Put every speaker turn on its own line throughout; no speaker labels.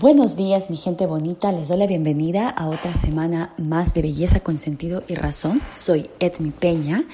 Buenos días, mi gente bonita. Les doy la bienvenida a otra semana más de Belleza con Sentido y Razón. Soy Edmi Peña,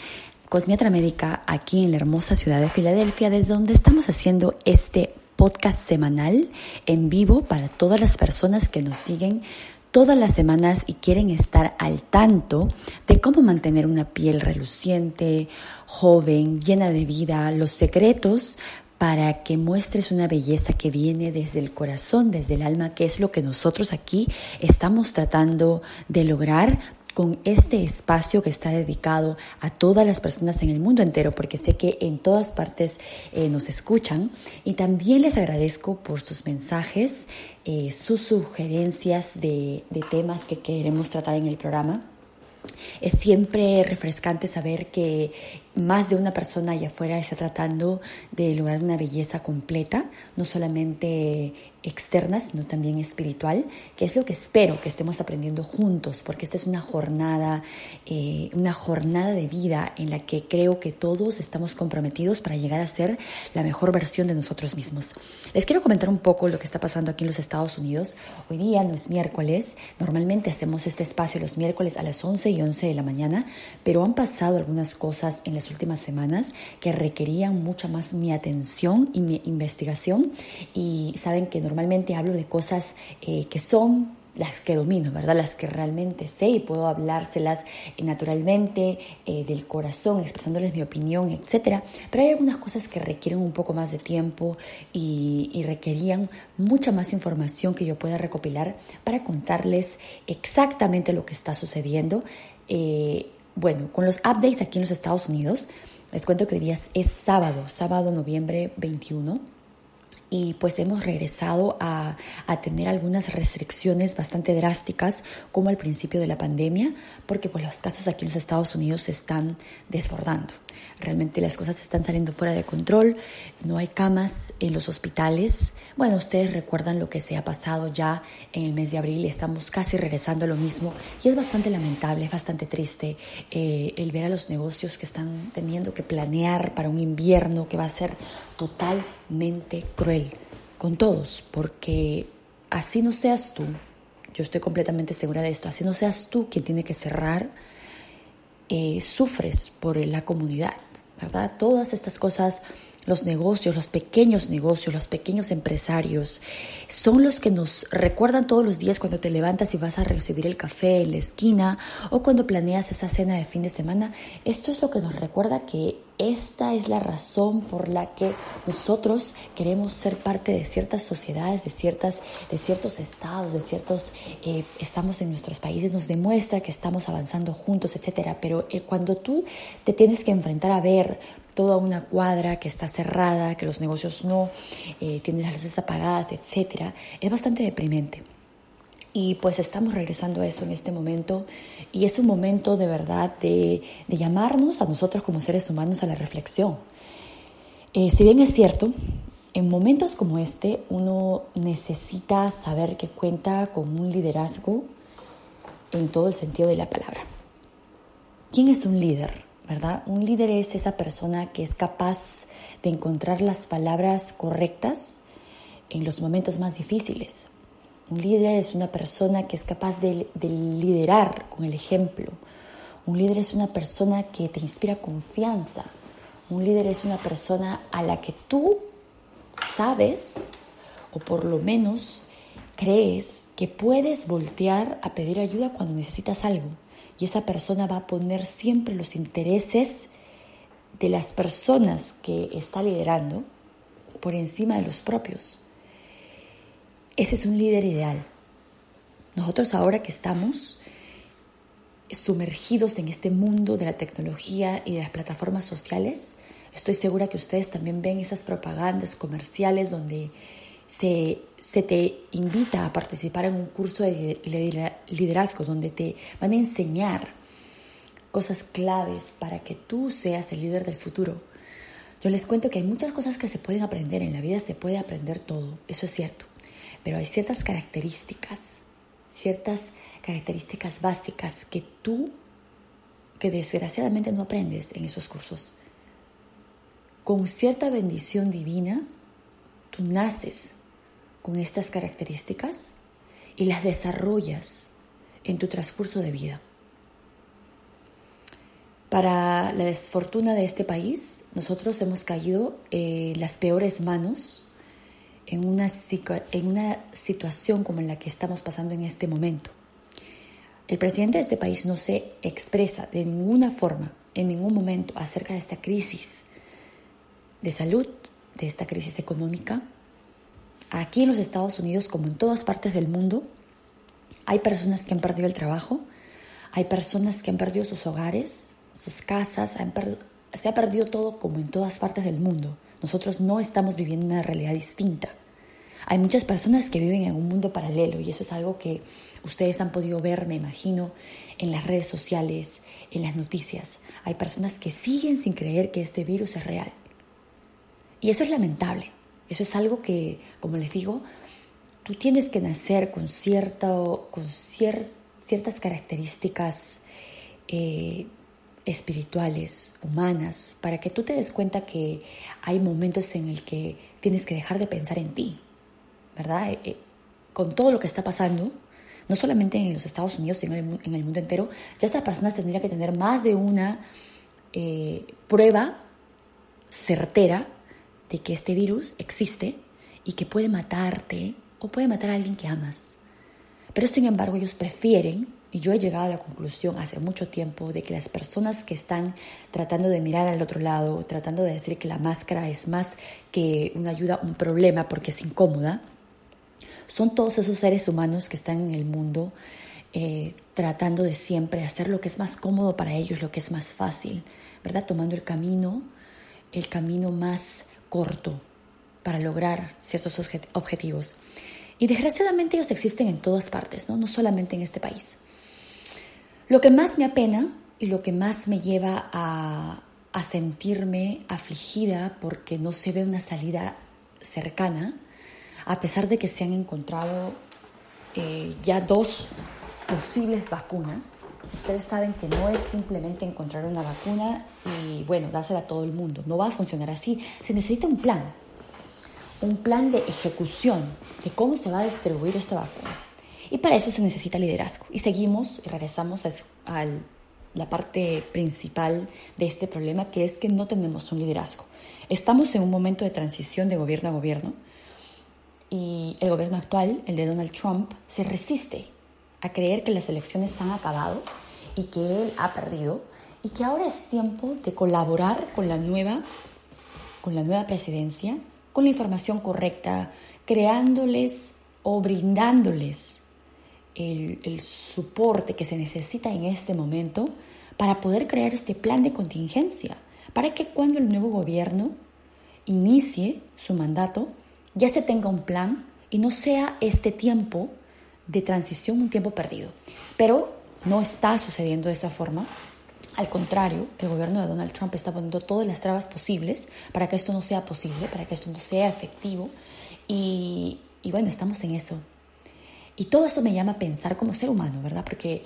cosmiatra médica aquí en la hermosa ciudad de Filadelfia, desde donde estamos haciendo este podcast semanal en vivo para todas las personas que nos siguen todas las semanas y quieren estar al tanto de cómo mantener una piel reluciente, joven, llena de vida, los secretos para que muestres una belleza que viene desde el corazón, desde el alma, que es lo que nosotros aquí estamos tratando de lograr con este espacio que está dedicado a todas las personas en el mundo entero, porque sé que en todas partes eh, nos escuchan. Y también les agradezco por sus mensajes, eh, sus sugerencias de, de temas que queremos tratar en el programa. Es siempre refrescante saber que más de una persona allá afuera está tratando de lograr una belleza completa, no solamente externa, sino también espiritual, que es lo que espero que estemos aprendiendo juntos, porque esta es una jornada, eh, una jornada de vida en la que creo que todos estamos comprometidos para llegar a ser la mejor versión de nosotros mismos. Les quiero comentar un poco lo que está pasando aquí en los Estados Unidos. Hoy día no es miércoles, normalmente hacemos este espacio los miércoles a las 11 y 11 de la mañana, pero han pasado algunas cosas en las últimas semanas que requerían mucha más mi atención y mi investigación y saben que normalmente hablo de cosas eh, que son las que domino, ¿verdad? Las que realmente sé y puedo hablárselas eh, naturalmente, eh, del corazón, expresándoles mi opinión, etc. Pero hay algunas cosas que requieren un poco más de tiempo y, y requerían mucha más información que yo pueda recopilar para contarles exactamente lo que está sucediendo. Bueno, con los updates aquí en los Estados Unidos, les cuento que hoy día es sábado, sábado noviembre 21 y pues hemos regresado a, tener algunas restricciones bastante drásticas como al principio de la pandemia, porque pues los casos aquí en los Estados Unidos se están desbordando. Realmente las cosas están saliendo fuera de control, no hay camas en los hospitales. Bueno, ustedes recuerdan lo que se ha pasado ya en el mes de abril, estamos casi regresando a lo mismo y es bastante lamentable, es bastante triste eh, el ver a los negocios que están teniendo que planear para un invierno que va a ser totalmente cruel con todos, porque así no seas tú, yo estoy completamente segura de esto, así no seas tú quien tiene que cerrar, eh, sufres por la comunidad, ¿verdad? Todas estas cosas los negocios, los pequeños negocios, los pequeños empresarios, son los que nos recuerdan todos los días cuando te levantas y vas a recibir el café en la esquina o cuando planeas esa cena de fin de semana. Esto es lo que nos recuerda que esta es la razón por la que nosotros queremos ser parte de ciertas sociedades, de, ciertas, de ciertos estados, de ciertos, eh, estamos en nuestros países, nos demuestra que estamos avanzando juntos, etc. Pero eh, cuando tú te tienes que enfrentar a ver toda una cuadra que está cerrada, que los negocios no, eh, tienen las luces apagadas, etc., es bastante deprimente. Y pues estamos regresando a eso en este momento y es un momento de verdad de, llamarnos a nosotros como seres humanos a la reflexión. Eh, si bien es cierto, en momentos como este uno necesita saber que cuenta con un liderazgo en todo el sentido de la palabra. ¿Quién es un líder? ¿Verdad? Un líder es esa persona que es capaz de encontrar las palabras correctas en los momentos más difíciles un líder es una persona que es capaz de, liderar con el ejemplo. Un líder es una persona que te inspira confianza. Un líder es una persona a la que tú sabes, o por lo menos crees, que puedes voltear a pedir ayuda cuando necesitas algo. Y esa persona va a poner siempre los intereses de las personas que está liderando por encima de los propios. Ese es un líder ideal. Nosotros ahora que estamos sumergidos en este mundo de la tecnología y de las plataformas sociales, estoy segura que ustedes también ven esas propagandas comerciales donde se, se, te invita a participar en un curso de liderazgo donde te van a enseñar cosas claves para que tú seas el líder del futuro. Yo les cuento que hay muchas cosas que se pueden aprender, en la vida se puede aprender todo, eso es cierto. Pero hay ciertas características, ciertas características básicas que tú, que desgraciadamente no aprendes en esos cursos. Con cierta bendición divina, tú naces con estas características y las desarrollas en tu transcurso de vida. Para la desfortuna de este país, nosotros hemos caído en las peores manos en una, en una situación como la que estamos pasando en este momento. El presidente de este país no se expresa de ninguna forma, en ningún momento, acerca de esta crisis de salud, de esta crisis económica. Aquí en los Estados Unidos, como en todas partes del mundo, hay personas que han perdido el trabajo, hay personas que han perdido sus hogares, sus casas, se ha perdido todo como en todas partes del mundo. Nosotros no estamos viviendo una realidad distinta. Hay muchas personas que viven en un mundo paralelo y eso es algo que ustedes han podido ver, me imagino, en las redes sociales, en las noticias. Hay personas que siguen sin creer que este virus es real. Y eso es lamentable. Eso es algo que, como les digo, tú tienes que nacer con, cierto, con ciertas características eh, espirituales, humanas, para que tú te des cuenta que hay momentos en el que tienes que dejar de pensar en ti, ¿verdad? Eh, eh, con todo lo que está pasando, no solamente en los Estados Unidos, sino en el mundo entero, ya estas personas tendrían que tener más de una eh, prueba certera de que este virus existe y que puede matarte o puede matar a alguien que amas. Pero sin embargo ellos prefieren y yo he llegado a la conclusión hace mucho tiempo de que las personas que están tratando de mirar al otro lado, tratando de decir que la máscara es más que una ayuda, un problema porque es incómoda, son todos esos seres humanos que están en el mundo eh, tratando de siempre hacer lo que es más cómodo para ellos, lo que es más fácil, ¿verdad? Tomando el camino, el camino más corto para lograr ciertos objetivos. Y desgraciadamente ellos existen en todas partes, ¿no? no solamente en este país. Lo que más me apena y lo que más me lleva a, sentirme afligida porque no se ve una salida cercana, a pesar de que se han encontrado eh, ya dos posibles vacunas. Ustedes saben que no es simplemente encontrar una vacuna y, bueno, dársela a todo el mundo. No va a funcionar así. Se necesita un plan, un plan de ejecución de cómo se va a distribuir esta vacuna. Y para eso se necesita liderazgo. Y seguimos y regresamos a, la parte principal de este problema, que es que no tenemos un liderazgo. Estamos en un momento de transición de gobierno a gobierno y el gobierno actual, el de Donald Trump, se resiste a creer que las elecciones han acabado y que él ha perdido y que ahora es tiempo de colaborar con la nueva, con la nueva presidencia, con la información correcta, creándoles o brindándoles el, soporte que se necesita en este momento para poder crear este plan de contingencia, para que cuando el nuevo gobierno inicie su mandato, ya se tenga un plan y no sea este tiempo de transición un tiempo perdido. Pero no está sucediendo de esa forma. Al contrario, el gobierno de Donald Trump está poniendo todas las trabas posibles para que esto no sea posible, para que esto no sea efectivo. Y, y bueno, estamos en eso. Y todo eso me llama a pensar como ser humano, ¿verdad? Porque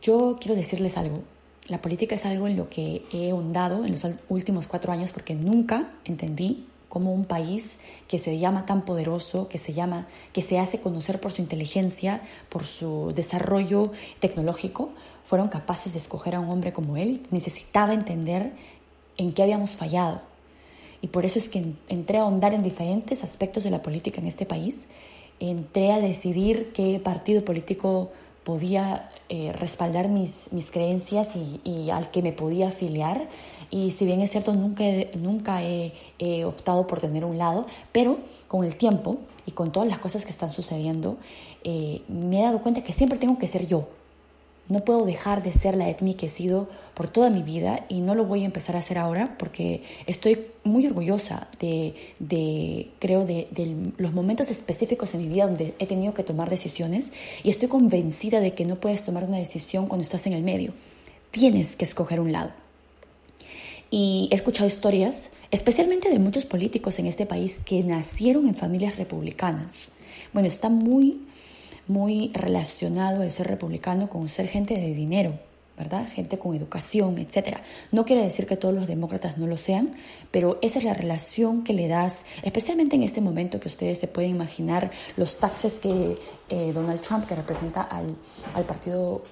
yo quiero decirles algo. La política es algo en lo que he ahondado en los últimos cuatro años porque nunca entendí cómo un país que se llama tan poderoso, que se llama, que se hace conocer por su inteligencia, por su desarrollo tecnológico, fueron capaces de escoger a un hombre como él. Necesitaba entender en qué habíamos fallado. Y por eso es que entré a ahondar en diferentes aspectos de la política en este país entré a decidir qué partido político podía eh, respaldar mis, mis creencias y, al que me podía afiliar. Y si bien es cierto, nunca, nunca he, optado por tener un lado, pero con el tiempo y con todas las cosas que están sucediendo, eh, me he dado cuenta que siempre tengo que ser yo, no puedo dejar de ser la Edmi que he sido por toda mi vida y no lo voy a empezar a hacer ahora porque estoy muy orgullosa de, creo, de, de, los momentos específicos en mi vida donde he tenido que tomar decisiones y estoy convencida de que no puedes tomar una decisión cuando estás en el medio. Tienes que escoger un lado. Y he escuchado historias, especialmente de muchos políticos en este país que nacieron en familias republicanas. Bueno, está muy muy relacionado el ser republicano con ser gente de dinero, ¿verdad? Gente con educación, etc. No quiere decir que todos los demócratas no lo sean, pero esa es la relación que le das, especialmente en este momento que ustedes se pueden imaginar los taxes que eh, Donald Trump, que representa al, al partido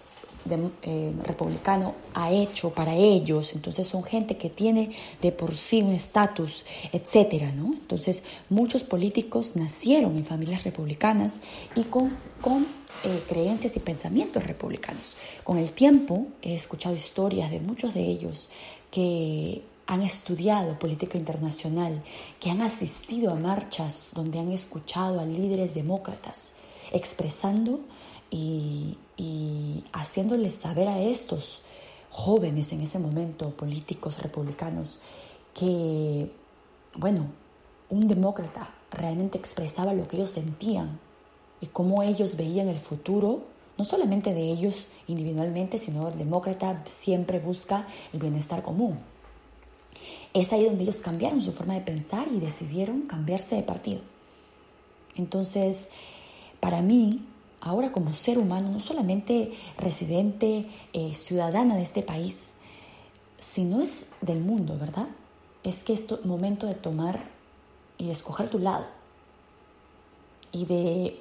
eh, republicano ha hecho para ellos. Entonces son gente que tiene de por sí un estatus, etcétera, ¿no? Entonces muchos políticos nacieron en familias republicanas y con, con eh, creencias y pensamientos republicanos. Con el tiempo he escuchado historias de muchos de ellos que han estudiado política internacional, que han asistido a marchas donde han escuchado a líderes demócratas expresando y, haciéndoles saber a estos jóvenes en ese momento, políticos republicanos, que, bueno, un demócrata realmente expresaba lo que ellos sentían y cómo ellos veían el futuro, no solamente de ellos individualmente, sino el demócrata siempre busca el bienestar común. Es ahí donde ellos cambiaron su forma de pensar y decidieron cambiarse de partido. Entonces, para mí, ahora como ser humano, no solamente residente, eh, ciudadana de este país, sino es del mundo, ¿verdad? Es que es momento de tomar y de escoger tu lado y de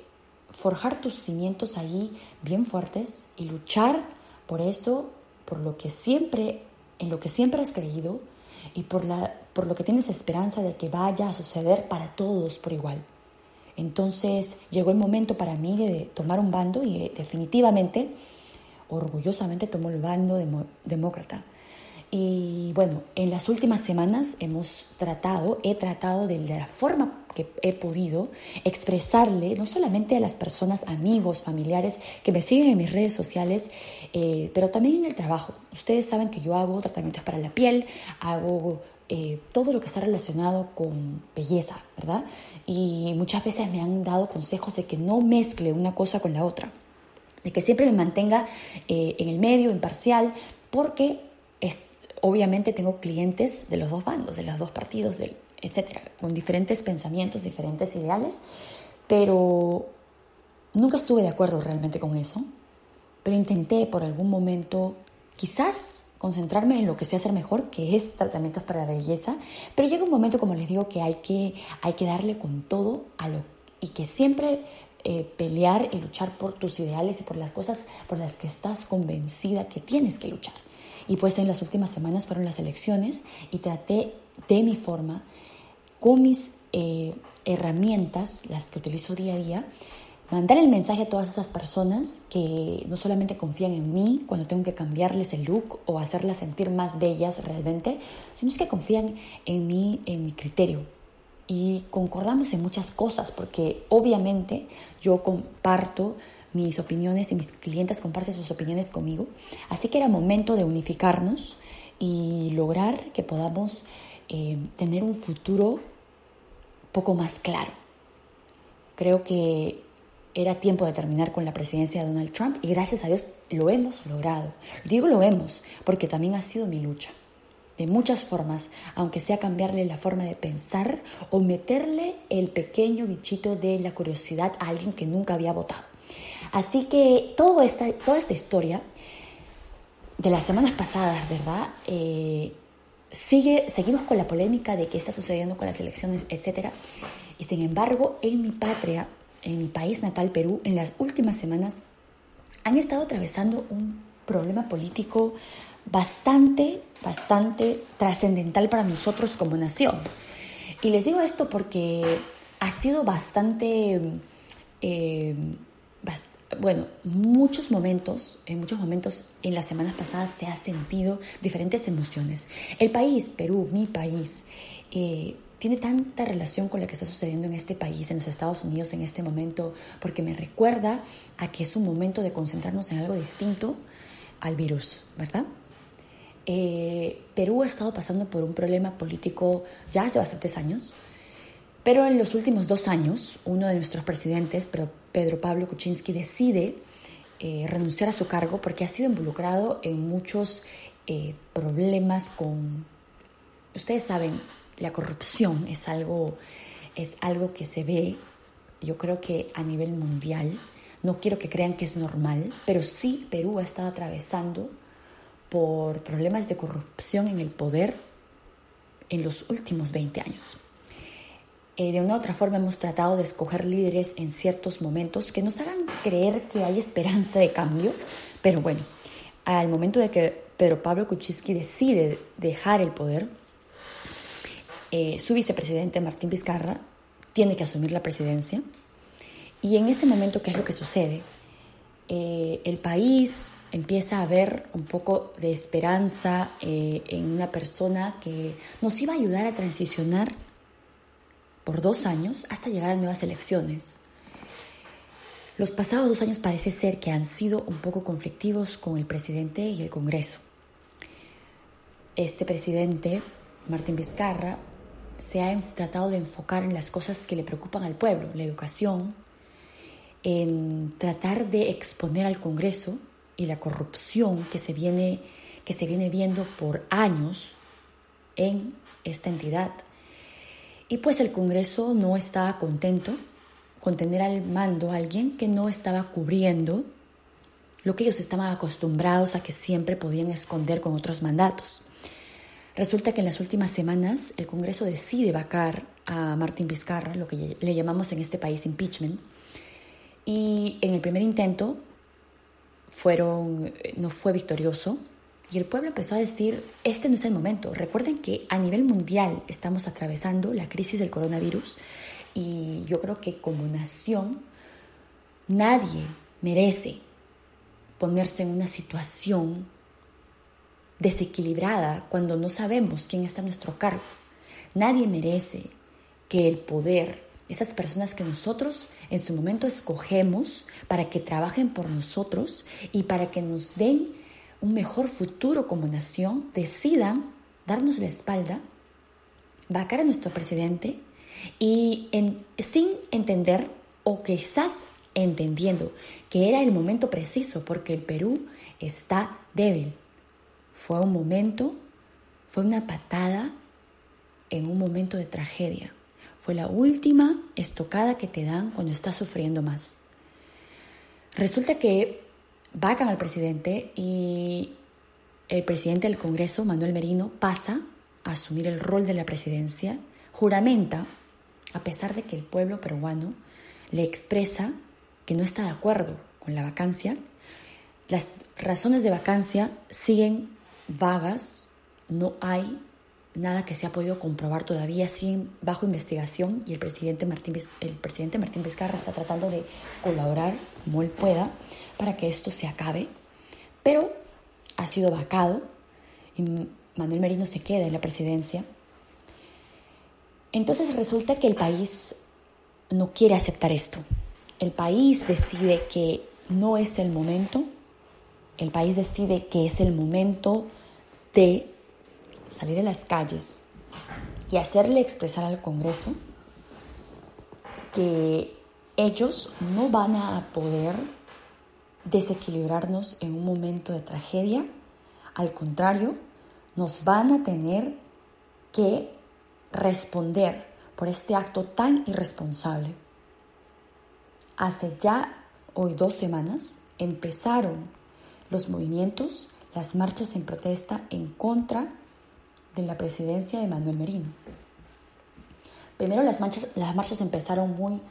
forjar tus cimientos ahí bien fuertes y luchar por eso, por lo que siempre, en lo que siempre has creído y por, la, por lo que tienes esperanza de que vaya a suceder para todos por igual. Entonces llegó el momento para mí de tomar un bando y eh, definitivamente, orgullosamente tomó el bando demócrata. Y bueno, en las últimas semanas hemos tratado, he tratado de, la forma que he podido expresarle, no solamente a las personas, amigos, familiares que me siguen en mis redes sociales, eh, pero también en el trabajo. Ustedes saben que yo hago tratamientos para la piel, hago eh, todo lo que está relacionado con belleza, ¿verdad? Y muchas veces me han dado consejos de que no mezcle una cosa con la otra, de que siempre me mantenga eh, en el medio, imparcial, porque es, obviamente tengo clientes de los dos bandos, de los dos partidos, del, etcétera, con diferentes pensamientos, diferentes ideales, pero nunca estuve de acuerdo realmente con eso, pero intenté por algún momento, quizás concentrarme en lo que sé hacer mejor, que es tratamientos para la belleza, pero llega un momento, como les digo, que hay que, hay que darle con todo a lo y que siempre eh, pelear y luchar por tus ideales y por las cosas por las que estás convencida que tienes que luchar. Y pues en las últimas semanas fueron las elecciones y traté de mi forma, con mis eh, herramientas, las que utilizo día a día, mandar el mensaje a todas esas personas que no solamente confían en mí cuando tengo que cambiarles el look o hacerlas sentir más bellas realmente, sino es que confían en mí, en mi criterio. Y concordamos en muchas cosas, porque obviamente yo comparto mis opiniones y mis clientes comparten sus opiniones conmigo. Así que era momento de unificarnos y lograr que podamos eh, tener un futuro poco más claro. Creo que era tiempo de terminar con la presidencia de Donald Trump y gracias a Dios lo hemos logrado. Digo lo hemos porque también ha sido mi lucha. De muchas formas, aunque sea cambiarle la forma de pensar o meterle el pequeño bichito de la curiosidad a alguien que nunca había votado. Así que todo esta, toda esta historia de las semanas pasadas, ¿verdad? Eh, sigue, seguimos con la polémica de qué está sucediendo con las elecciones, etc. Y sin embargo, en mi patria en mi país natal, Perú, en las últimas semanas han estado atravesando un problema político bastante, bastante trascendental para nosotros como nación. Y les digo esto porque ha sido bastante, eh, bueno, muchos momentos, en muchos momentos en las semanas pasadas se ha sentido diferentes emociones. El país, Perú, mi país, eh, tiene tanta relación con lo que está sucediendo en este país, en los Estados Unidos en este momento, porque me recuerda a que es un momento de concentrarnos en algo distinto al virus, ¿verdad? Eh, Perú ha estado pasando por un problema político ya hace bastantes años, pero en los últimos dos años, uno de nuestros presidentes, Pedro Pablo Kuczynski, decide eh, renunciar a su cargo porque ha sido involucrado en muchos eh, problemas con, ustedes saben, la corrupción es algo, es algo que se ve, yo creo que a nivel mundial. No quiero que crean que es normal, pero sí Perú ha estado atravesando por problemas de corrupción en el poder en los últimos 20 años. Eh, de una u otra forma hemos tratado de escoger líderes en ciertos momentos que nos hagan creer que hay esperanza de cambio, pero bueno, al momento de que Pedro Pablo Kuczynski decide dejar el poder, eh, su vicepresidente Martín Vizcarra tiene que asumir la presidencia y en ese momento, ¿qué es lo que sucede? Eh, el país empieza a ver un poco de esperanza eh, en una persona que nos iba a ayudar a transicionar por dos años hasta llegar a nuevas elecciones. Los pasados dos años parece ser que han sido un poco conflictivos con el presidente y el Congreso. Este presidente, Martín Vizcarra, se ha tratado de enfocar en las cosas que le preocupan al pueblo, la educación, en tratar de exponer al Congreso y la corrupción que se viene, que se viene viendo por años en esta entidad. Y pues el Congreso no estaba contento con tener al mando a alguien que no estaba cubriendo lo que ellos estaban acostumbrados a que siempre podían esconder con otros mandatos. Resulta que en las últimas semanas el Congreso decide vacar a Martín Vizcarra, lo que le llamamos en este país impeachment, y en el primer intento fueron, no fue victorioso y el pueblo empezó a decir, este no es el momento. Recuerden que a nivel mundial estamos atravesando la crisis del coronavirus y yo creo que como nación nadie merece ponerse en una situación desequilibrada cuando no sabemos quién está a nuestro cargo. Nadie merece que el poder, esas personas que nosotros en su momento escogemos para que trabajen por nosotros y para que nos den un mejor futuro como nación, decidan darnos la espalda, vacar a nuestro presidente y sin entender o quizás entendiendo que era el momento preciso porque el Perú está débil, fue un momento, fue una patada en un momento de tragedia. Fue la última estocada que te dan cuando estás sufriendo más. Resulta que vacan al presidente y el presidente del Congreso, Manuel Merino, pasa a asumir el rol de la presidencia, juramenta, a pesar de que el pueblo peruano le expresa que no está de acuerdo con la vacancia, las razones de vacancia siguen vagas, no hay nada que se ha podido comprobar todavía, sin bajo investigación y el presidente Martín, el presidente Martín Vizcarra está tratando de colaborar como él pueda para que esto se acabe, pero ha sido vacado y Manuel Merino se queda en la presidencia. Entonces resulta que el país no quiere aceptar esto. El país decide que no es el momento, el país decide que es el momento de salir a las calles y hacerle expresar al Congreso que ellos no van a poder desequilibrarnos en un momento de tragedia, al contrario, nos van a tener que responder por este acto tan irresponsable. Hace ya hoy dos semanas empezaron los movimientos las marchas en protesta en contra de la presidencia de Manuel Merino. Primero las marchas, las marchas empezaron muy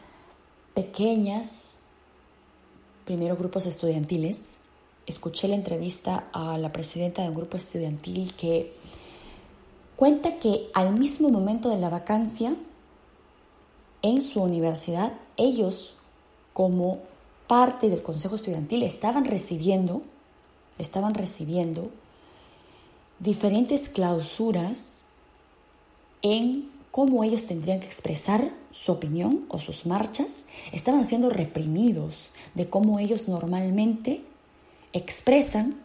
pequeñas, primero grupos estudiantiles. Escuché la entrevista a la presidenta de un grupo estudiantil que cuenta que al mismo momento de la vacancia, en su universidad, ellos como parte del Consejo Estudiantil estaban recibiendo estaban recibiendo diferentes clausuras en cómo ellos tendrían que expresar su opinión o sus marchas, estaban siendo reprimidos de cómo ellos normalmente expresan,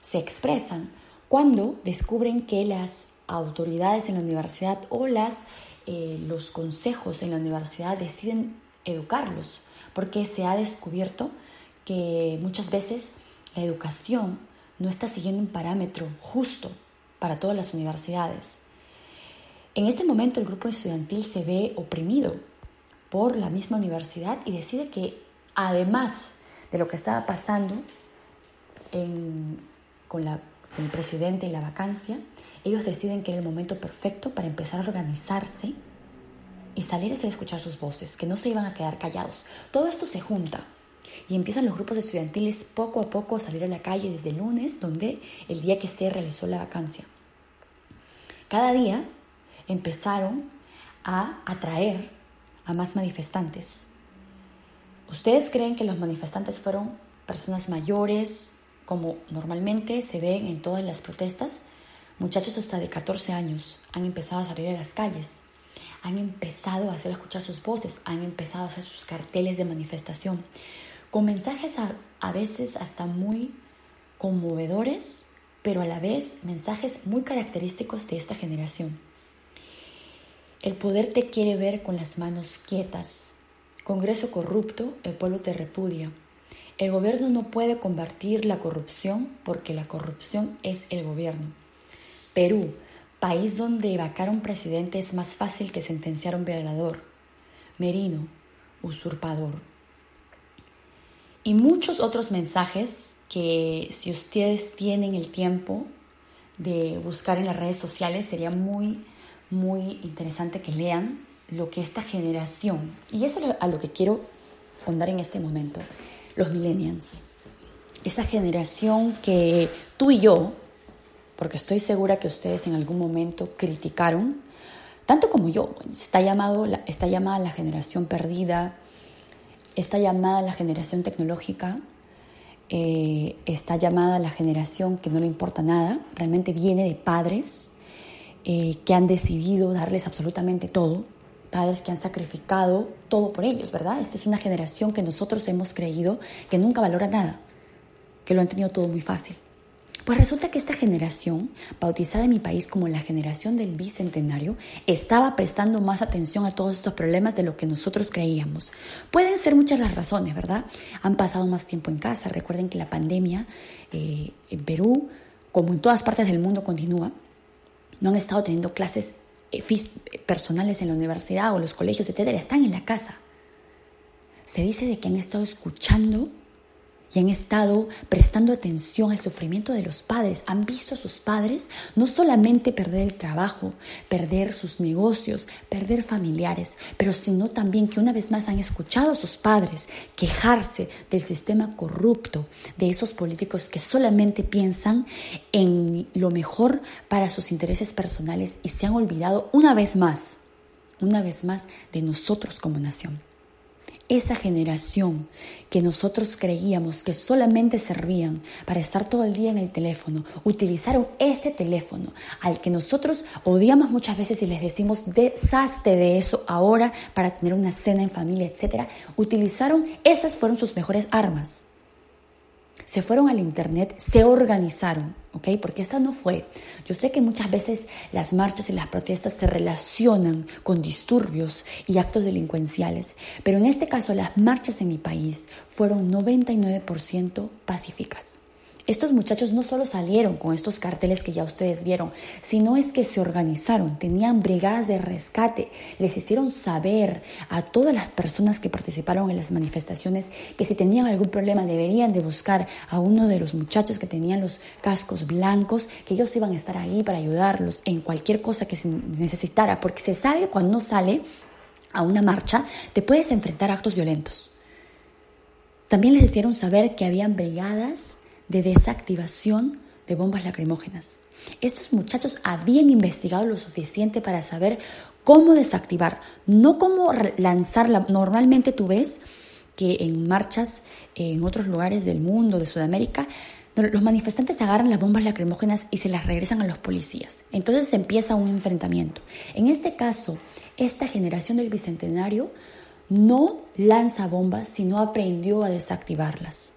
se expresan cuando descubren que las autoridades en la universidad o las, eh, los consejos en la universidad deciden educarlos, porque se ha descubierto que muchas veces la educación no está siguiendo un parámetro justo para todas las universidades. En este momento el grupo estudiantil se ve oprimido por la misma universidad y decide que además de lo que estaba pasando con el presidente y la vacancia, ellos deciden que era el momento perfecto para empezar a organizarse y salir a escuchar sus voces, que no se iban a quedar callados. Todo esto se junta y empiezan los grupos estudiantiles poco a poco a salir a la calle desde el lunes, donde el día que se realizó la vacancia. Cada día empezaron a atraer a más manifestantes. ¿Ustedes creen que los manifestantes fueron personas mayores, como normalmente se ven en todas las protestas? Muchachos hasta de 14 años han empezado a salir a las calles, han empezado a hacer escuchar sus voces, han empezado a hacer sus carteles de manifestación, con mensajes a, a veces hasta muy conmovedores, pero a la vez mensajes muy característicos de esta generación. El poder te quiere ver con las manos quietas. Congreso corrupto, el pueblo te repudia. El gobierno no puede combatir la corrupción porque la corrupción es el gobierno. Perú, país donde vacar a un presidente es más fácil que sentenciar a un violador. Merino, usurpador. Y muchos otros mensajes que si ustedes tienen el tiempo de buscar en las redes sociales sería muy muy interesante que lean lo que esta generación, y eso es a lo que quiero ahondar en este momento, los millennials. Esa generación que tú y yo, porque estoy segura que ustedes en algún momento criticaron, tanto como yo, está, llamado, está llamada la generación perdida, está llamada la generación tecnológica, eh, está llamada la generación que no le importa nada, realmente viene de padres eh, que han decidido darles absolutamente todo, padres que han sacrificado todo por ellos, ¿verdad? Esta es una generación que nosotros hemos creído que nunca valora nada, que lo han tenido todo muy fácil. Pues resulta que esta generación, bautizada en mi país como la generación del bicentenario, estaba prestando más atención a todos estos problemas de lo que nosotros creíamos. Pueden ser muchas las razones, ¿verdad? Han pasado más tiempo en casa. Recuerden que la pandemia eh, en Perú, como en todas partes del mundo, continúa no han estado teniendo clases eh, personales en la universidad o los colegios, etcétera, están en la casa. Se dice de que han estado escuchando y han estado prestando atención al sufrimiento de los padres. Han visto a sus padres no solamente perder el trabajo, perder sus negocios, perder familiares, pero sino también que una vez más han escuchado a sus padres quejarse del sistema corrupto, de esos políticos que solamente piensan en lo mejor para sus intereses personales y se han olvidado una vez más, una vez más de nosotros como nación esa generación que nosotros creíamos que solamente servían para estar todo el día en el teléfono, utilizaron ese teléfono al que nosotros odiamos muchas veces y les decimos deshazte de eso ahora para tener una cena en familia, etc. Utilizaron, esas fueron sus mejores armas se fueron al Internet, se organizaron, ¿ok? Porque esta no fue. Yo sé que muchas veces las marchas y las protestas se relacionan con disturbios y actos delincuenciales, pero en este caso las marchas en mi país fueron 99% pacíficas. Estos muchachos no solo salieron con estos carteles que ya ustedes vieron, sino es que se organizaron, tenían brigadas de rescate, les hicieron saber a todas las personas que participaron en las manifestaciones que si tenían algún problema deberían de buscar a uno de los muchachos que tenían los cascos blancos, que ellos iban a estar ahí para ayudarlos en cualquier cosa que se necesitara, porque se sabe que cuando sale a una marcha te puedes enfrentar a actos violentos. También les hicieron saber que habían brigadas de desactivación de bombas lacrimógenas. Estos muchachos habían investigado lo suficiente para saber cómo desactivar, no cómo lanzarla. Normalmente tú ves que en marchas en otros lugares del mundo, de Sudamérica, los manifestantes agarran las bombas lacrimógenas y se las regresan a los policías. Entonces empieza un enfrentamiento. En este caso, esta generación del Bicentenario no lanza bombas, sino aprendió a desactivarlas.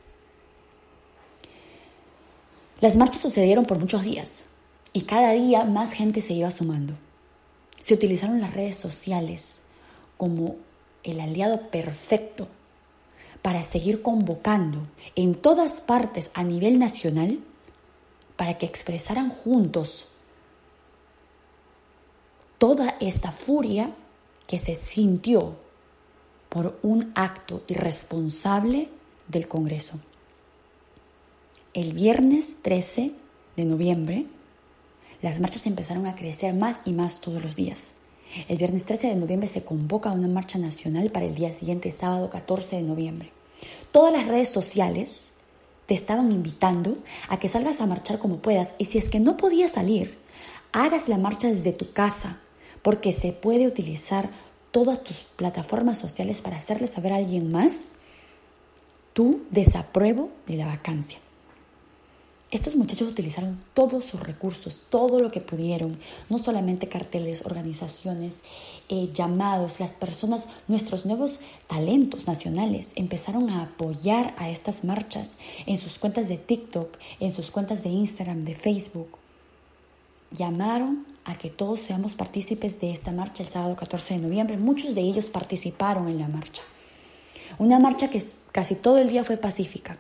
Las marchas sucedieron por muchos días y cada día más gente se iba sumando. Se utilizaron las redes sociales como el aliado perfecto para seguir convocando en todas partes a nivel nacional para que expresaran juntos toda esta furia que se sintió por un acto irresponsable del Congreso. El viernes 13 de noviembre, las marchas empezaron a crecer más y más todos los días. El viernes 13 de noviembre se convoca una marcha nacional para el día siguiente, sábado 14 de noviembre. Todas las redes sociales te estaban invitando a que salgas a marchar como puedas y si es que no podías salir, hagas la marcha desde tu casa, porque se puede utilizar todas tus plataformas sociales para hacerle saber a alguien más tu desapruebo de la vacancia. Estos muchachos utilizaron todos sus recursos, todo lo que pudieron, no solamente carteles, organizaciones, eh, llamados, las personas, nuestros nuevos talentos nacionales empezaron a apoyar a estas marchas en sus cuentas de TikTok, en sus cuentas de Instagram, de Facebook. Llamaron a que todos seamos partícipes de esta marcha el sábado 14 de noviembre. Muchos de ellos participaron en la marcha. Una marcha que casi todo el día fue pacífica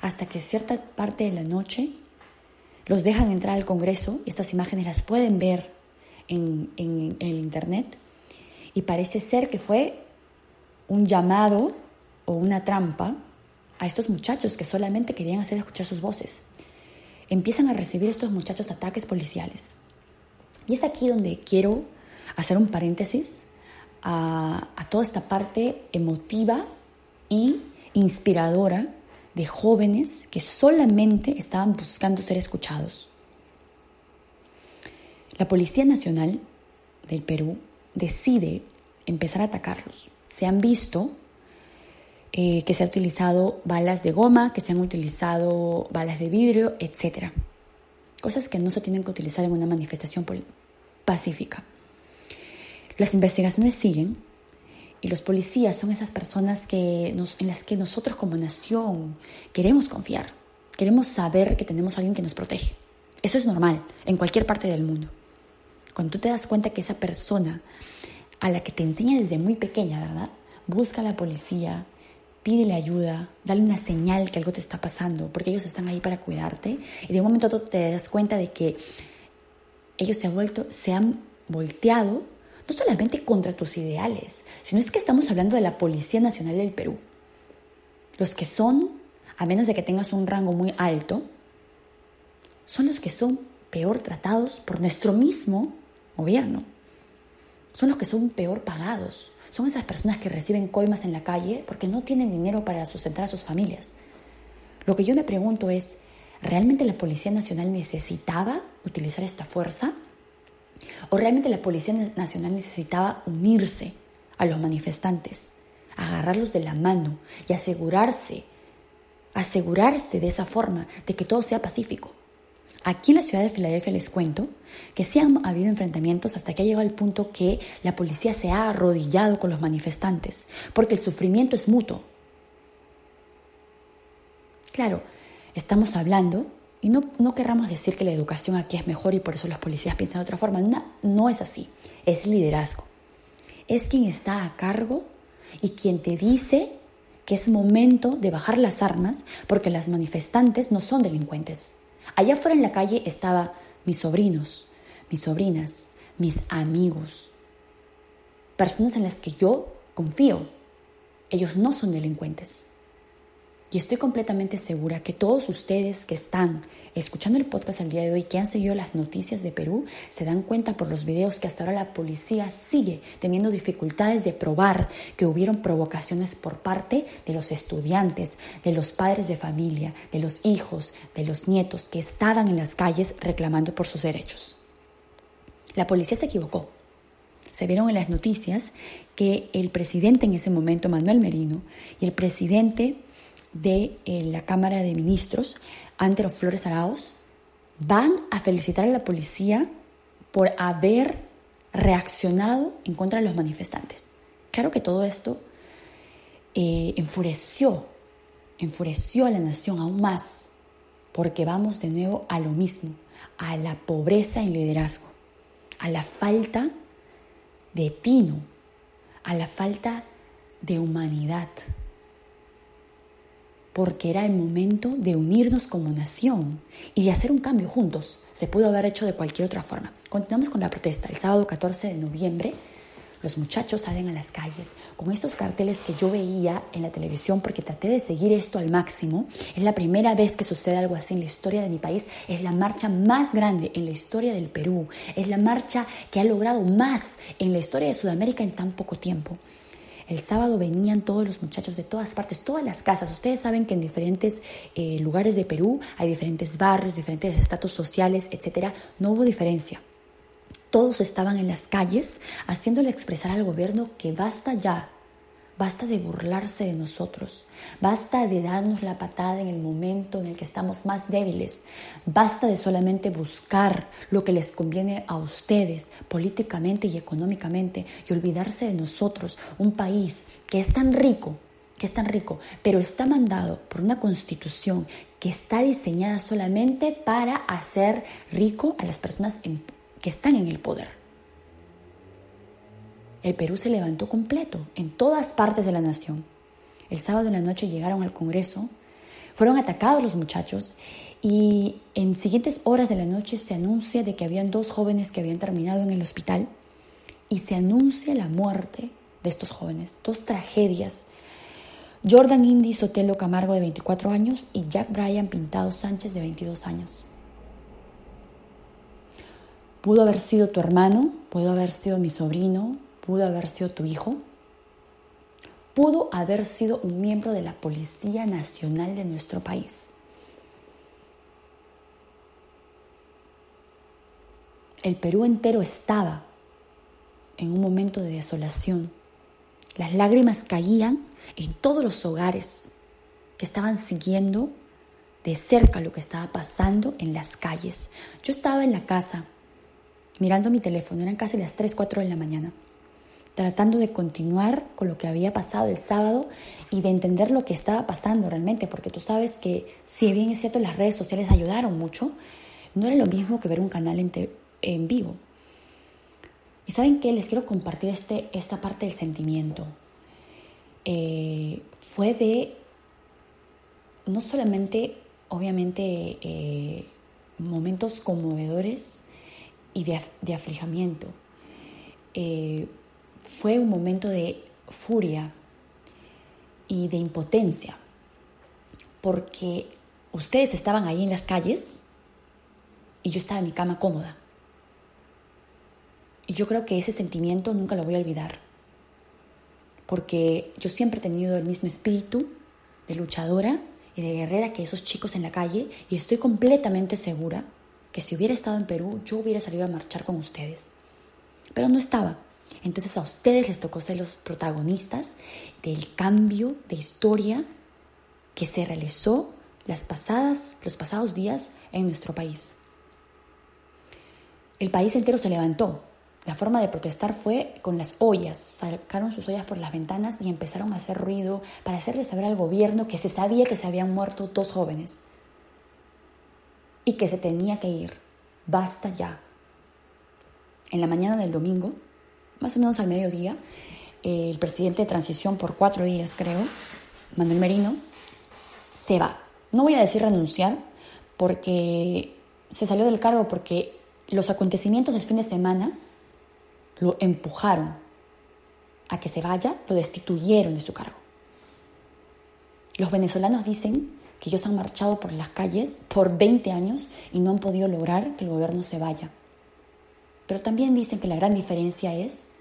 hasta que cierta parte de la noche los dejan entrar al Congreso y estas imágenes las pueden ver en, el Internet y parece ser que fue un llamado o una trampa a estos muchachos que solamente querían hacer escuchar sus voces. Empiezan a recibir estos muchachos ataques policiales. Y es aquí donde quiero hacer un paréntesis a, a toda esta parte emotiva y inspiradora de jóvenes que solamente estaban buscando ser escuchados. La Policía Nacional del Perú decide empezar a atacarlos. Se han visto eh, que se han utilizado balas de goma, que se han utilizado balas de vidrio, etc. Cosas que no se tienen que utilizar en una manifestación pacífica. Las investigaciones siguen y los policías son esas personas que en las que nosotros como nación queremos confiar. Queremos saber que tenemos a alguien que nos protege. Eso es normal en cualquier parte del mundo. Cuando tú te das cuenta que esa persona a la que te enseña desde muy pequeña, ¿verdad? Busca a la policía, pídele ayuda, dale una señal que algo te está pasando, porque ellos están ahí para cuidarte. Y de un momento a otro te das cuenta de que ellos se han, vuelto, se han volteado no solamente contra tus ideales, sino es que estamos hablando de la Policía Nacional del Perú. Los que son, a menos de que tengas un rango muy alto, son los que son peor tratados por nuestro mismo gobierno. Son los que son peor pagados. Son esas personas que reciben coimas en la calle porque no tienen dinero para sustentar a sus familias. Lo que yo me pregunto es, ¿realmente la Policía Nacional necesitaba utilizar esta fuerza? ¿O realmente la Policía Nacional necesitaba unirse a los manifestantes, agarrarlos de la mano y asegurarse, asegurarse de esa forma de que todo sea pacífico? Aquí en la ciudad de Filadelfia les cuento que sí han habido enfrentamientos hasta que ha llegado el punto que la policía se ha arrodillado con los manifestantes, porque el sufrimiento es mutuo. Claro, estamos hablando y no, no querramos decir que la educación aquí es mejor y por eso las policías piensan de otra forma. No, no es así. Es liderazgo. Es quien está a cargo y quien te dice que es momento de bajar las armas porque las manifestantes no son delincuentes. Allá afuera en la calle estaban mis sobrinos, mis sobrinas, mis amigos, personas en las que yo confío. Ellos no son delincuentes. Y estoy completamente segura que todos ustedes que están escuchando el podcast el día de hoy, que han seguido las noticias de Perú, se dan cuenta por los videos que hasta ahora la policía sigue teniendo dificultades de probar que hubieron provocaciones por parte de los estudiantes, de los padres de familia, de los hijos, de los nietos que estaban en las calles reclamando por sus derechos. La policía se equivocó. Se vieron en las noticias que el presidente en ese momento, Manuel Merino, y el presidente de eh, la Cámara de Ministros, Antero Flores Arauz, van a felicitar a la policía por haber reaccionado en contra de los manifestantes. Claro que todo esto eh, enfureció, enfureció a la nación aún más, porque vamos de nuevo a lo mismo, a la pobreza en liderazgo, a la falta de tino, a la falta de humanidad porque era el momento de unirnos como nación y de hacer un cambio juntos. Se pudo haber hecho de cualquier otra forma. Continuamos con la protesta. El sábado 14 de noviembre, los muchachos salen a las calles con esos carteles que yo veía en la televisión porque traté de seguir esto al máximo. Es la primera vez que sucede algo así en la historia de mi país. Es la marcha más grande en la historia del Perú. Es la marcha que ha logrado más en la historia de Sudamérica en tan poco tiempo. El sábado venían todos los muchachos de todas partes, todas las casas. Ustedes saben que en diferentes eh, lugares de Perú hay diferentes barrios, diferentes estatus sociales, etc. No hubo diferencia. Todos estaban en las calles haciéndole expresar al gobierno que basta ya, basta de burlarse de nosotros, basta de darnos la patada en el momento en el que estamos más débiles, basta de solamente buscar lo que les conviene a ustedes políticamente y económicamente y olvidarse de nosotros, un país que es tan rico, que es tan rico, pero está mandado por una constitución que está diseñada solamente para hacer rico a las personas que están en el poder. El Perú se levantó completo en todas partes de la nación. El sábado en la noche llegaron al Congreso, fueron atacados los muchachos y en siguientes horas de la noche se anuncia de que habían dos jóvenes que habían terminado en el hospital y se anuncia la muerte de estos jóvenes, dos tragedias. Jordan Indy Sotelo Camargo de 24 años y Jack Bryan Pintado Sánchez de 22 años. Pudo haber sido tu hermano, pudo haber sido mi sobrino, pudo haber sido tu hijo, pudo haber sido un miembro de la Policía Nacional de nuestro país. El Perú entero estaba en un momento de desolación. Las lágrimas caían en todos los hogares que estaban siguiendo de cerca lo que estaba pasando en las calles. Yo estaba en la casa mirando mi teléfono, eran casi las 3, 4 de la mañana, tratando de continuar con lo que había pasado el sábado y de entender lo que estaba pasando realmente, porque tú sabes que si bien es cierto las redes sociales ayudaron mucho, no era lo mismo que ver un canal en, vivo. Y saben qué, les quiero compartir este, esta parte del sentimiento. Eh, fue de no solamente, obviamente, eh, momentos conmovedores, y de, aflijamiento. Eh, fue un momento de furia y de impotencia, porque ustedes estaban ahí en las calles y yo estaba en mi cama cómoda. Y yo creo que ese sentimiento nunca lo voy a olvidar, porque yo siempre he tenido el mismo espíritu de luchadora y de guerrera que esos chicos en la calle y estoy completamente segura que si hubiera estado en Perú yo hubiera salido a marchar con ustedes. Pero no estaba. Entonces a ustedes les tocó ser los protagonistas del cambio de historia que se realizó las pasadas, los pasados días en nuestro país. El país entero se levantó. La forma de protestar fue con las ollas. Sacaron sus ollas por las ventanas y empezaron a hacer ruido para hacerle saber al gobierno que se sabía que se habían muerto dos jóvenes y que se tenía que ir. Basta ya. En la mañana del domingo, más o menos al mediodía, el presidente de transición por cuatro días, creo, Manuel Merino, se va. No voy a decir renunciar porque se salió del cargo porque los acontecimientos del fin de semana lo empujaron a que se vaya, lo destituyeron de su cargo. Los venezolanos dicen que ellos han marchado por las calles por 20 años y no han podido lograr que el gobierno se vaya. Pero también dicen que la gran diferencia es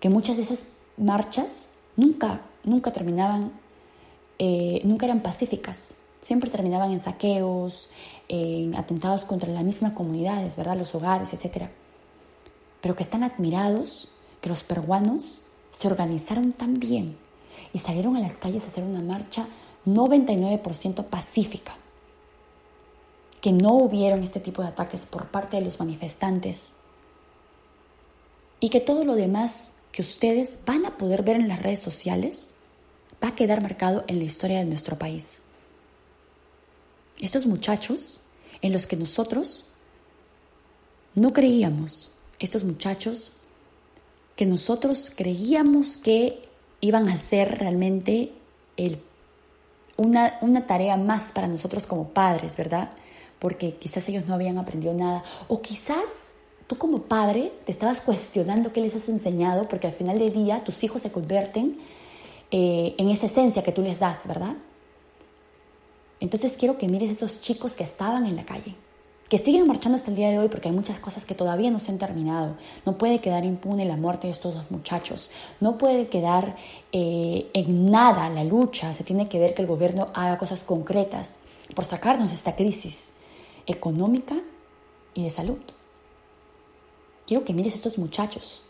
que muchas de esas marchas nunca, nunca terminaban, eh, nunca eran pacíficas. Siempre terminaban en saqueos, en atentados contra las mismas comunidades, ¿verdad? Los hogares, etc. Pero que están admirados que los peruanos se organizaron tan bien y salieron a las calles a hacer una marcha 99% pacífica, que no hubieron este tipo de ataques por parte de los manifestantes y que todo lo demás que ustedes van a poder ver en las redes sociales va a quedar marcado en la historia de nuestro país. Estos muchachos en los que nosotros no creíamos, estos muchachos que nosotros creíamos que iban a ser realmente el una, tarea más para nosotros como padres, ¿verdad? Porque quizás ellos no habían aprendido nada o quizás tú como padre te estabas cuestionando qué les has enseñado porque al final del día tus hijos se convierten eh, en esa esencia que tú les das, ¿verdad? Entonces quiero que mires esos chicos que estaban en la calle, que siguen marchando hasta el día de hoy porque hay muchas cosas que todavía no se han terminado. No puede quedar impune la muerte de estos dos muchachos. No puede quedar eh, en nada la lucha. Se tiene que ver que el gobierno haga cosas concretas por sacarnos de esta crisis económica y de salud. Quiero que mires a estos muchachos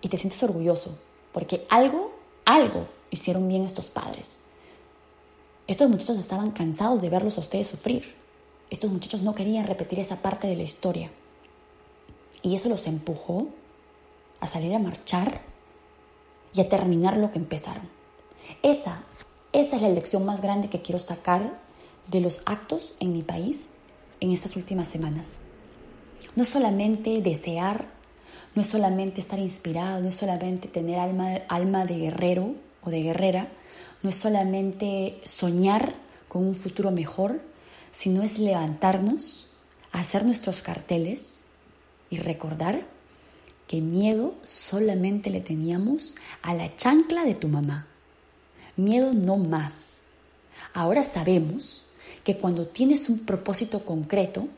y te sientes orgulloso porque algo, algo hicieron bien estos padres. Estos muchachos estaban cansados de verlos a ustedes sufrir. Estos muchachos no querían repetir esa parte de la historia. Y eso los empujó a salir a marchar y a terminar lo que empezaron. Esa, esa es la lección más grande que quiero sacar de los actos en mi país en estas últimas semanas. No solamente desear, no es solamente estar inspirado, no es solamente tener alma, alma de guerrero o de guerrera, no es solamente soñar con un futuro mejor, sino es levantarnos, hacer nuestros carteles y recordar que miedo solamente le teníamos a la chancla de tu mamá. Miedo no más. Ahora sabemos que cuando tienes un propósito concreto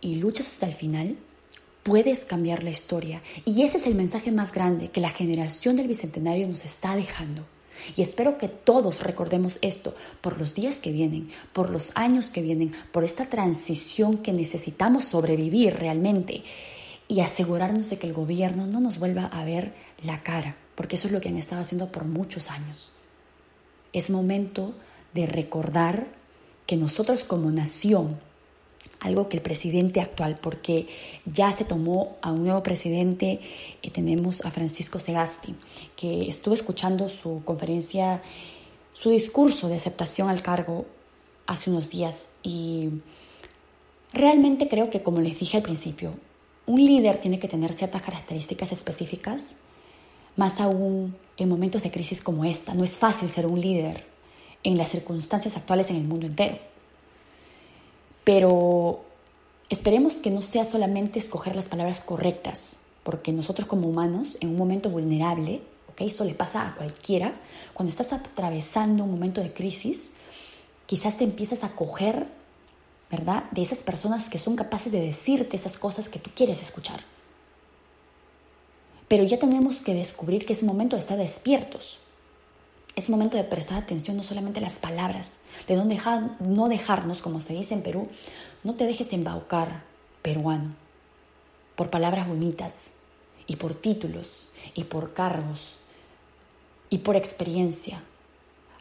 y luchas hasta el final, puedes cambiar la historia. Y ese es el mensaje más grande que la generación del Bicentenario nos está dejando. Y espero que todos recordemos esto por los días que vienen, por los años que vienen, por esta transición que necesitamos sobrevivir realmente y asegurarnos de que el gobierno no nos vuelva a ver la cara, porque eso es lo que han estado haciendo por muchos años. Es momento de recordar que nosotros como nación algo que el presidente actual, porque ya se tomó a un nuevo presidente, y tenemos a Francisco Segasti, que estuve escuchando su conferencia, su discurso de aceptación al cargo hace unos días y realmente creo que, como les dije al principio, un líder tiene que tener ciertas características específicas, más aún en momentos de crisis como esta. No es fácil ser un líder en las circunstancias actuales en el mundo entero. Pero esperemos que no sea solamente escoger las palabras correctas, porque nosotros como humanos, en un momento vulnerable, ¿okay? eso le pasa a cualquiera, cuando estás atravesando un momento de crisis, quizás te empiezas a coger, ¿verdad?, de esas personas que son capaces de decirte esas cosas que tú quieres escuchar. Pero ya tenemos que descubrir que es momento de estar despiertos. Es momento de prestar atención no solamente a las palabras, de no, dejar, no dejarnos, como se dice en Perú, no te dejes embaucar, peruano, por palabras bonitas y por títulos y por cargos y por experiencia.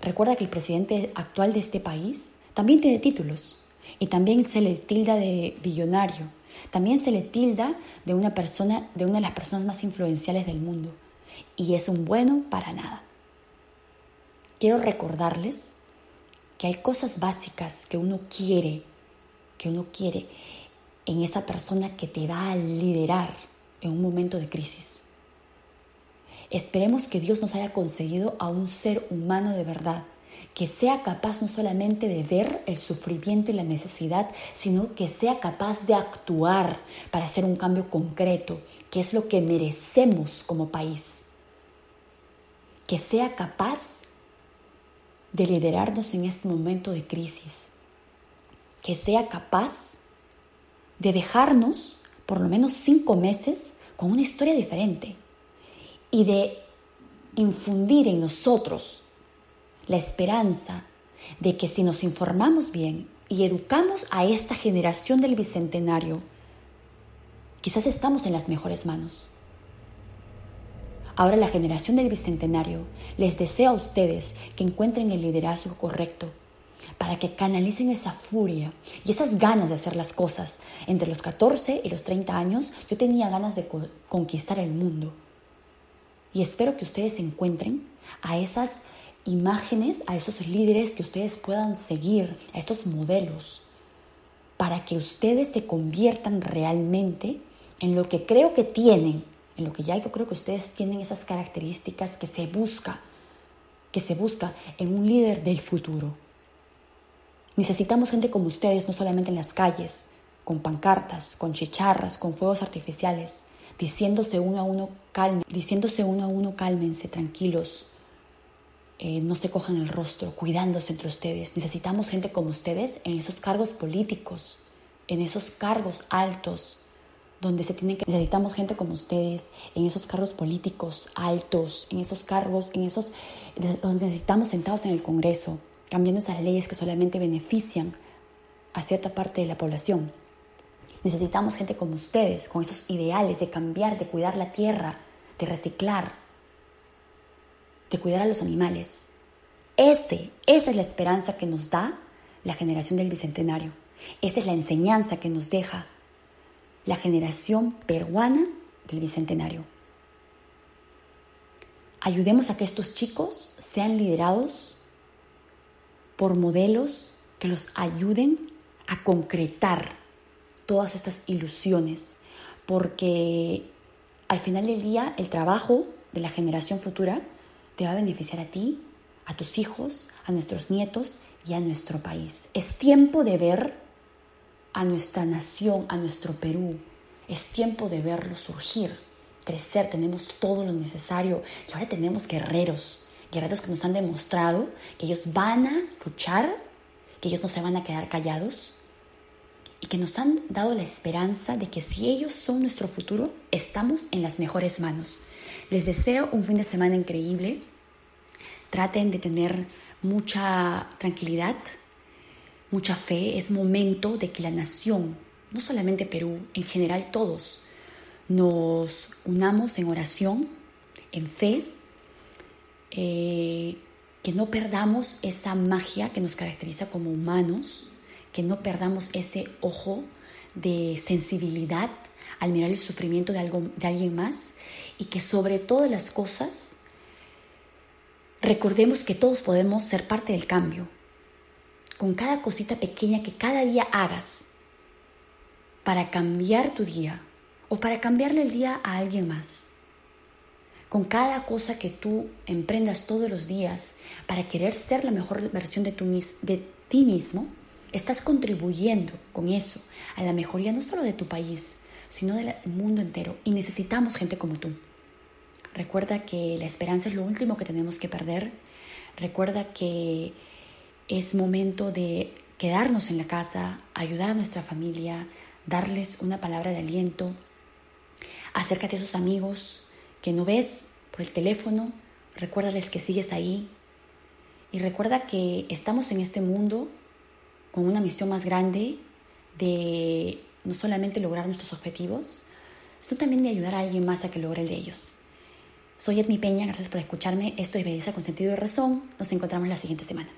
Recuerda que el presidente actual de este país también tiene títulos y también se le tilda de billonario, también se le tilda de una persona, de una de las personas más influenciales del mundo y es un bueno para nada quiero recordarles que hay cosas básicas que uno quiere, que uno quiere en esa persona que te va a liderar en un momento de crisis. Esperemos que Dios nos haya conseguido a un ser humano de verdad, que sea capaz no solamente de ver el sufrimiento y la necesidad, sino que sea capaz de actuar para hacer un cambio concreto, que es lo que merecemos como país. Que sea capaz de liderarnos en este momento de crisis, que sea capaz de dejarnos por lo menos cinco meses con una historia diferente y de infundir en nosotros la esperanza de que si nos informamos bien y educamos a esta generación del Bicentenario, quizás estamos en las mejores manos. Ahora la generación del Bicentenario les desea a ustedes que encuentren el liderazgo correcto para que canalicen esa furia y esas ganas de hacer las cosas. Entre los 14 y los 30 años yo tenía ganas de conquistar el mundo. Y espero que ustedes encuentren a esas imágenes, a esos líderes que ustedes puedan seguir, a esos modelos, para que ustedes se conviertan realmente en lo que creo que tienen en lo que ya yo creo que ustedes tienen esas características que se busca, que se busca en un líder del futuro. Necesitamos gente como ustedes, no solamente en las calles, con pancartas, con chicharras, con fuegos artificiales, diciéndose uno a uno diciéndose uno a uno cálmense, tranquilos, eh, no se cojan el rostro, cuidándose entre ustedes. Necesitamos gente como ustedes en esos cargos políticos, en esos cargos altos, donde se tienen que necesitamos gente como ustedes en esos cargos políticos altos, en esos cargos, en esos donde necesitamos sentados en el Congreso, cambiando esas leyes que solamente benefician a cierta parte de la población. Necesitamos gente como ustedes, con esos ideales de cambiar, de cuidar la tierra, de reciclar, de cuidar a los animales. Ese, esa es la esperanza que nos da la generación del Bicentenario. Esa es la enseñanza que nos deja la generación peruana del Bicentenario. Ayudemos a que estos chicos sean liderados por modelos que los ayuden a concretar todas estas ilusiones, porque al final del día el trabajo de la generación futura te va a beneficiar a ti, a tus hijos, a nuestros nietos y a nuestro país. Es tiempo de ver a nuestra nación, a nuestro Perú. Es tiempo de verlo surgir, crecer. Tenemos todo lo necesario y ahora tenemos guerreros, guerreros que nos han demostrado que ellos van a luchar, que ellos no se van a quedar callados y que nos han dado la esperanza de que si ellos son nuestro futuro, estamos en las mejores manos. Les deseo un fin de semana increíble. Traten de tener mucha tranquilidad, mucha fe. Es momento de que la nación, no solamente Perú, en general todos, nos unamos en oración, en fe, eh, que no perdamos esa magia que nos caracteriza como humanos, que no perdamos ese ojo de sensibilidad al mirar el sufrimiento de, algo, de alguien más y que sobre todas las cosas Recordemos que todos podemos ser parte del cambio. Con cada cosita pequeña que cada día hagas para cambiar tu día o para cambiarle el día a alguien más. Con cada cosa que tú emprendas todos los días para querer ser la mejor versión de, tu, de ti mismo, estás contribuyendo con eso a la mejoría no solo de tu país, sino del mundo entero. Y necesitamos gente como tú. Recuerda que la esperanza es lo último que tenemos que perder. Recuerda que es momento de quedarnos en la casa, ayudar a nuestra familia, darles una palabra de aliento. Acércate a esos amigos que no ves por el teléfono, recuérdales que sigues ahí y recuerda que estamos en este mundo con una misión más grande de no solamente lograr nuestros objetivos, sino también de ayudar a alguien más a que logre el de ellos. Soy Edmi Peña, gracias por escucharme. Esto es Belleza con sentido y razón. Nos encontramos la siguiente semana.